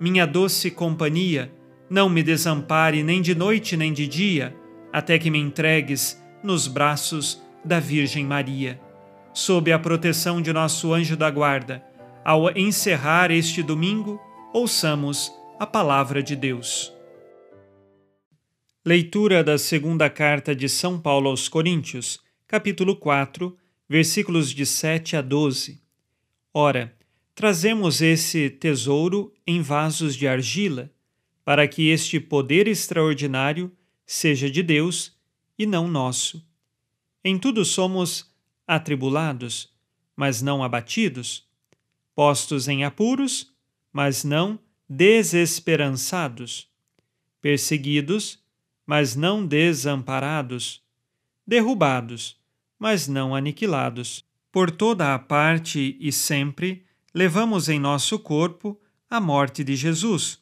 minha doce companhia, não me desampare nem de noite nem de dia, até que me entregues nos braços da Virgem Maria. Sob a proteção de nosso anjo da guarda, ao encerrar este domingo, ouçamos a palavra de Deus. Leitura da segunda carta de São Paulo aos Coríntios, capítulo 4, versículos de 7 a 12. Ora, trazemos esse tesouro em vasos de argila, para que este poder extraordinário seja de Deus e não nosso. Em tudo somos atribulados, mas não abatidos, postos em apuros, mas não desesperançados, perseguidos, mas não desamparados, derrubados, mas não aniquilados. Por toda a parte e sempre levamos em nosso corpo a morte de Jesus,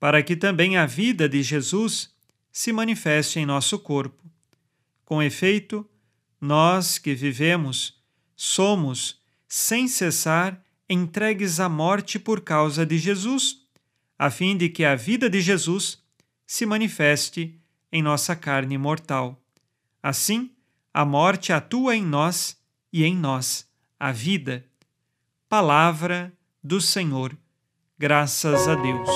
para que também a vida de Jesus se manifeste em nosso corpo. Com efeito, nós que vivemos somos, sem cessar, entregues à morte por causa de Jesus, a fim de que a vida de Jesus se manifeste em nossa carne mortal. Assim, a morte atua em nós e em nós a vida. Palavra do Senhor. Graças a Deus.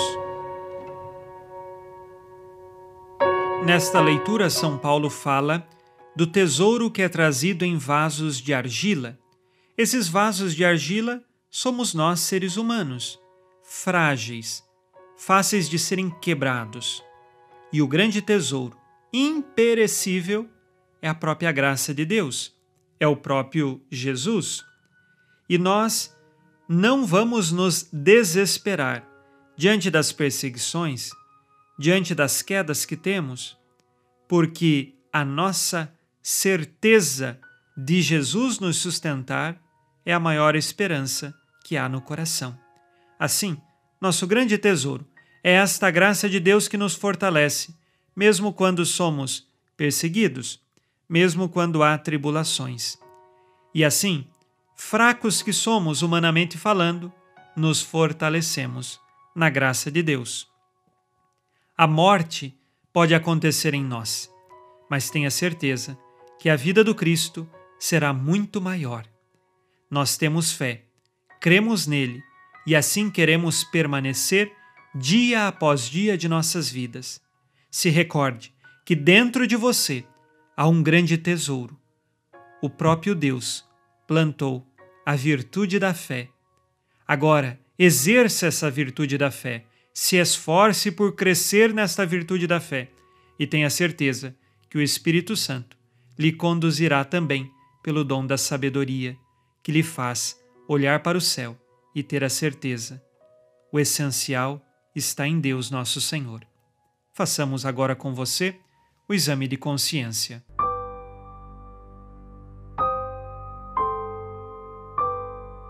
Nesta leitura, São Paulo fala do tesouro que é trazido em vasos de argila. Esses vasos de argila somos nós, seres humanos, frágeis, fáceis de serem quebrados e o grande tesouro, imperecível, é a própria graça de Deus, é o próprio Jesus. E nós não vamos nos desesperar diante das perseguições, diante das quedas que temos, porque a nossa certeza de Jesus nos sustentar é a maior esperança que há no coração. Assim, nosso grande tesouro é esta graça de Deus que nos fortalece, mesmo quando somos perseguidos, mesmo quando há tribulações. E assim, fracos que somos humanamente falando, nos fortalecemos na graça de Deus. A morte pode acontecer em nós, mas tenha certeza que a vida do Cristo será muito maior. Nós temos fé, cremos nele e assim queremos permanecer dia após dia de nossas vidas. Se recorde que dentro de você há um grande tesouro. O próprio Deus plantou a virtude da fé. Agora, exerça essa virtude da fé, se esforce por crescer nesta virtude da fé e tenha certeza que o Espírito Santo lhe conduzirá também pelo dom da sabedoria, que lhe faz olhar para o céu e ter a certeza. O essencial está em Deus nosso Senhor. Façamos agora com você o exame de consciência.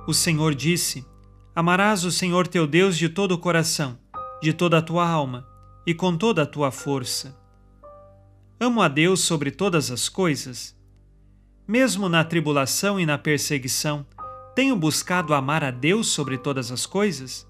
O Senhor disse: Amarás o Senhor teu Deus de todo o coração, de toda a tua alma e com toda a tua força. Amo a Deus sobre todas as coisas. Mesmo na tribulação e na perseguição, tenho buscado amar a Deus sobre todas as coisas?